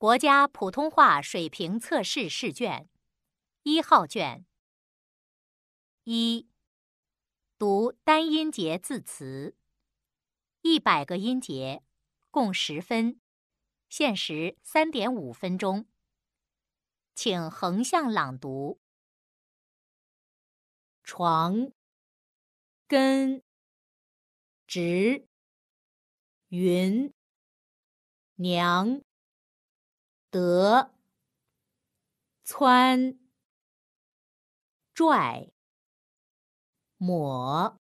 国家普通话水平测试试卷，一号卷。一、读单音节字词，一百个音节，共十分，限时三点五分钟。请横向朗读：床、根、直、云、娘。得，窜，拽，抹，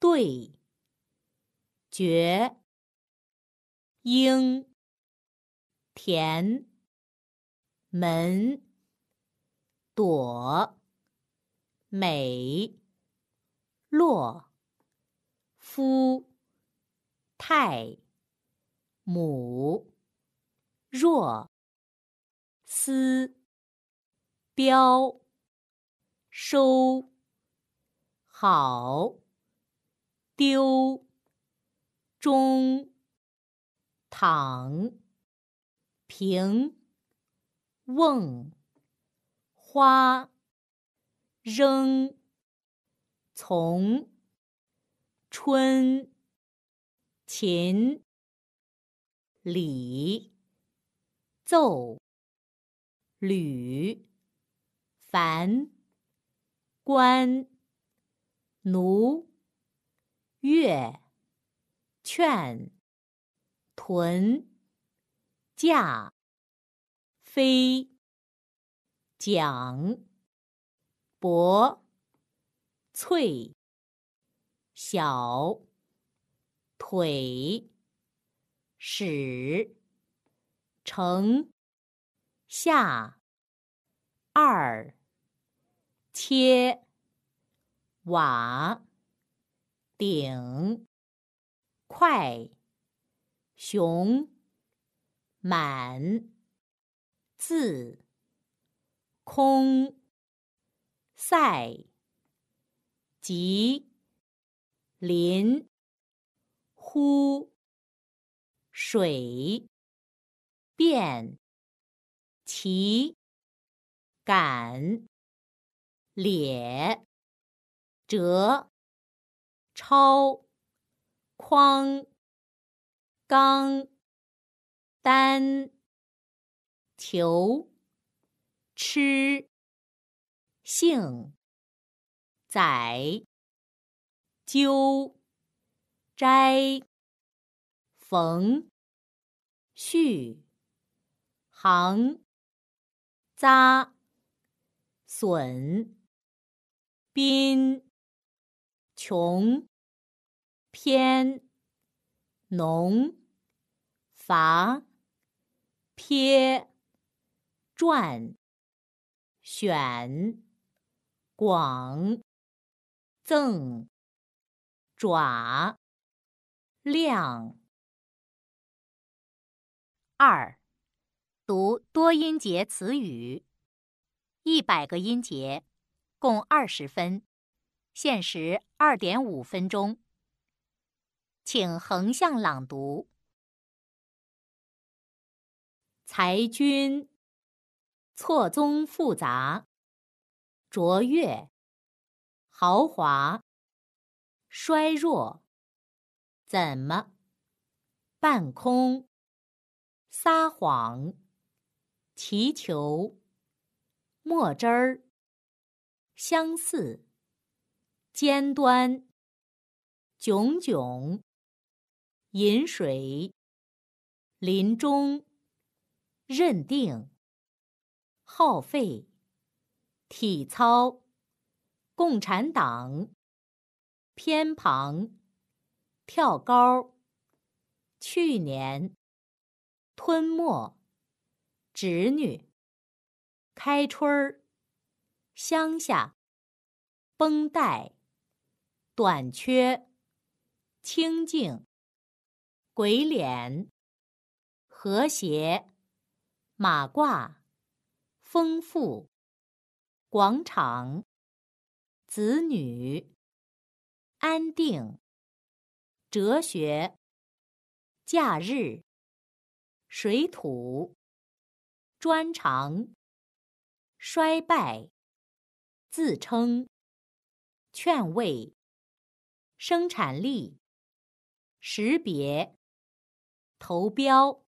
对，绝，应，填，门，朵，美，落，夫，太，母。若，思，标，收，好，丢，中，躺，平，瓮，花，扔，从，春，秦，礼。奏，吕，凡，官，奴，乐，劝，屯，驾，飞，讲，薄，翠，小，腿，使。成下二切瓦顶快熊满字空赛吉林呼水。变，齐，赶，咧，折，抄，筐，刚，单，求，吃，性，宰，揪，摘，缝，续。行，扎，损，宾，穷，偏，农，伐，撇，转，选，广，赠，爪，亮。二。读多音节词语，一百个音节，共二十分，限时二点五分钟。请横向朗读：裁军，错综复杂，卓越，豪华，衰弱，怎么？半空，撒谎。祈求，墨汁儿，相似，尖端，炯炯，饮水，临终，认定，耗费，体操，共产党，偏旁，跳高，去年，吞没。侄女，开春儿，乡下，绷带，短缺，清静，鬼脸，和谐，马褂，丰富，广场，子女，安定，哲学，假日，水土、专长、衰败、自称、劝慰、生产力、识别、投标、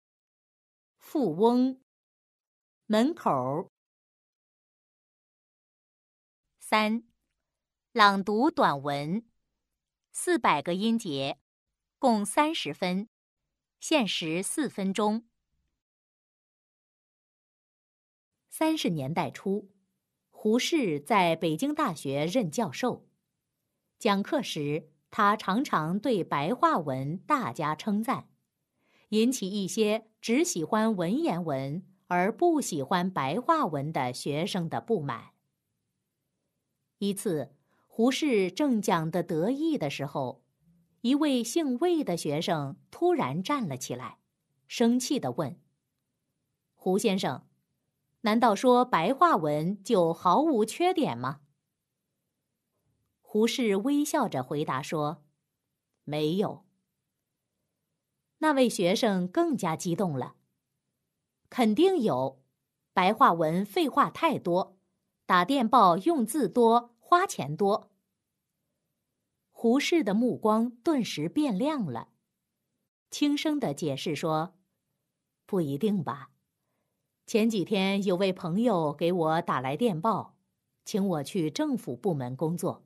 富翁、门口。三、朗读短文，四百个音节，共三十分，限时四分钟。三十年代初，胡适在北京大学任教授，讲课时，他常常对白话文大加称赞，引起一些只喜欢文言文而不喜欢白话文的学生的不满。一次，胡适正讲得得意的时候，一位姓魏的学生突然站了起来，生气地问：“胡先生，难道说白话文就毫无缺点吗？”胡适微笑着回答说：“没有。”那位学生更加激动了：“肯定有，白话文废话太多，打电报用字多。”花钱多。胡适的目光顿时变亮了，轻声的解释说：“不一定吧。前几天有位朋友给我打来电报，请我去政府部门工作，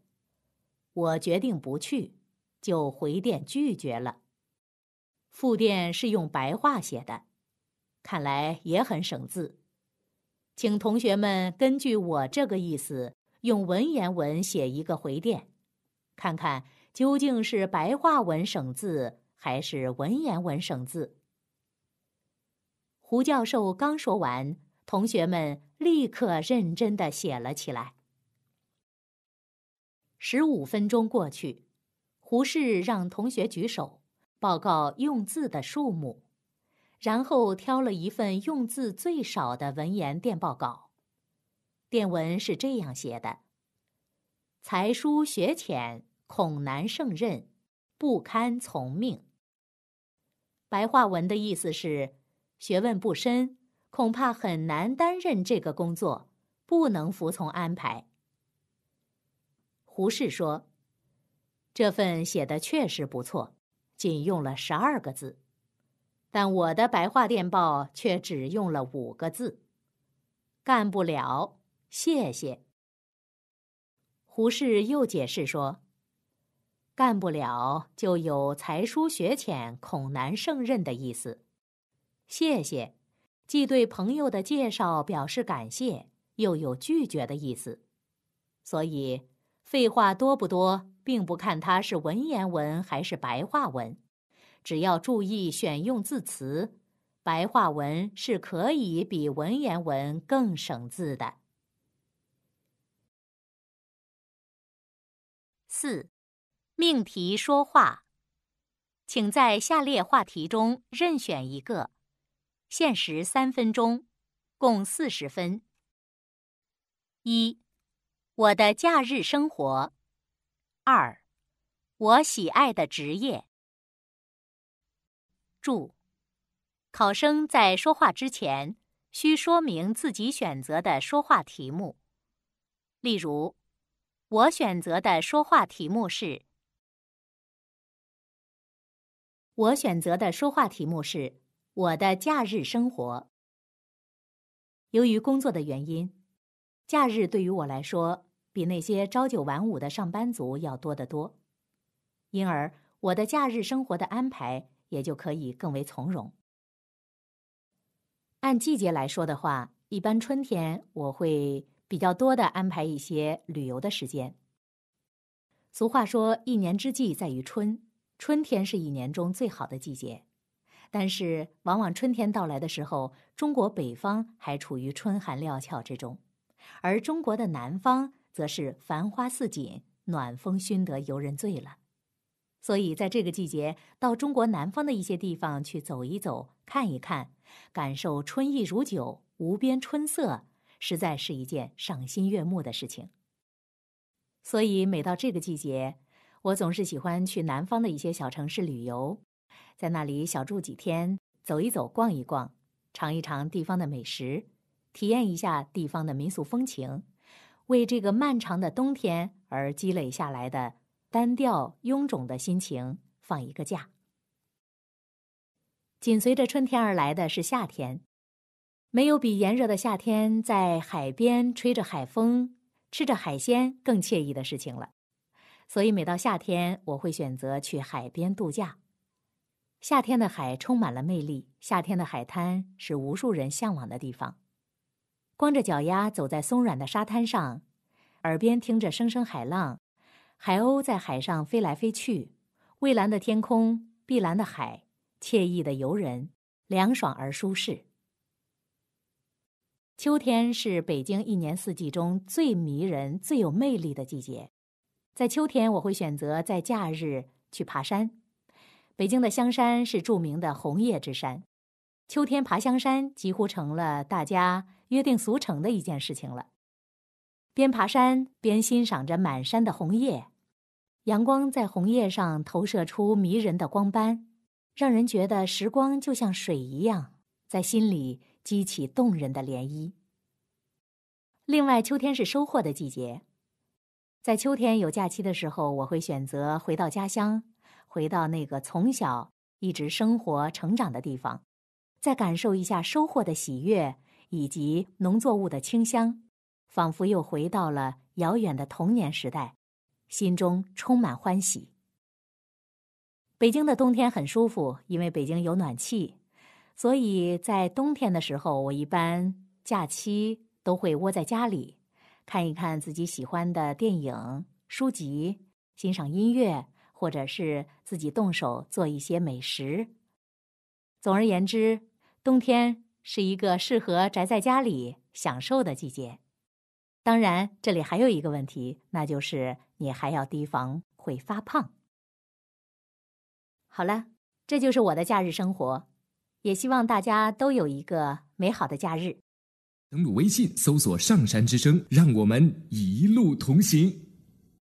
我决定不去，就回电拒绝了。复电是用白话写的，看来也很省字，请同学们根据我这个意思。”用文言文写一个回电，看看究竟是白话文省字还是文言文省字。胡教授刚说完，同学们立刻认真的写了起来。十五分钟过去，胡适让同学举手报告用字的数目，然后挑了一份用字最少的文言电报稿。电文是这样写的：“才疏学浅，恐难胜任，不堪从命。”白话文的意思是，学问不深，恐怕很难担任这个工作，不能服从安排。胡适说：“这份写的确实不错，仅用了十二个字，但我的白话电报却只用了五个字，干不了。”谢谢。胡适又解释说：“干不了就有才疏学浅，恐难胜任的意思。谢谢，既对朋友的介绍表示感谢，又有拒绝的意思。所以，废话多不多，并不看它是文言文还是白话文，只要注意选用字词，白话文是可以比文言文更省字的。”四，命题说话，请在下列话题中任选一个，限时三分钟，共四十分。一，我的假日生活。二，我喜爱的职业。注：考生在说话之前，需说明自己选择的说话题目，例如。我选择的说话题目是。我选择的说话题目是我的假日生活。由于工作的原因，假日对于我来说比那些朝九晚五的上班族要多得多，因而我的假日生活的安排也就可以更为从容。按季节来说的话，一般春天我会。比较多的安排一些旅游的时间。俗话说：“一年之计在于春，春天是一年中最好的季节。”但是，往往春天到来的时候，中国北方还处于春寒料峭之中，而中国的南方则是繁花似锦，暖风熏得游人醉了。所以，在这个季节，到中国南方的一些地方去走一走、看一看，感受春意如酒、无边春色。实在是一件赏心悦目的事情，所以每到这个季节，我总是喜欢去南方的一些小城市旅游，在那里小住几天，走一走、逛一逛，尝一尝地方的美食，体验一下地方的民俗风情，为这个漫长的冬天而积累下来的单调臃肿的心情放一个假。紧随着春天而来的是夏天，没有比炎热的夏天在海边吹着海风、吃着海鲜更惬意的事情了。所以每到夏天，我会选择去海边度假。夏天的海充满了魅力，夏天的海滩是无数人向往的地方。光着脚丫走在松软的沙滩上，耳边听着声声海浪，海鸥在海上飞来飞去，蔚蓝的天空，碧蓝的海。惬意的游人，凉爽而舒适。秋天是北京一年四季中最迷人、最有魅力的季节。在秋天，我会选择在假日去爬山。北京的香山是著名的红叶之山，秋天爬香山几乎成了大家约定俗成的一件事情了。边爬山边欣赏着满山的红叶，阳光在红叶上投射出迷人的光斑。让人觉得时光就像水一样，在心里激起动人的涟漪。另外，秋天是收获的季节，在秋天有假期的时候，我会选择回到家乡，回到那个从小一直生活成长的地方，再感受一下收获的喜悦以及农作物的清香，仿佛又回到了遥远的童年时代，心中充满欢喜。北京的冬天很舒服，因为北京有暖气，所以在冬天的时候，我一般假期都会窝在家里，看一看自己喜欢的电影、书籍，欣赏音乐，或者是自己动手做一些美食。总而言之，冬天是一个适合宅在家里享受的季节。当然，这里还有一个问题，那就是你还要提防会发胖。好了，这就是我的假日生活，也希望大家都有一个美好的假日。登录微信，搜索“上山之声”，让我们一路同行。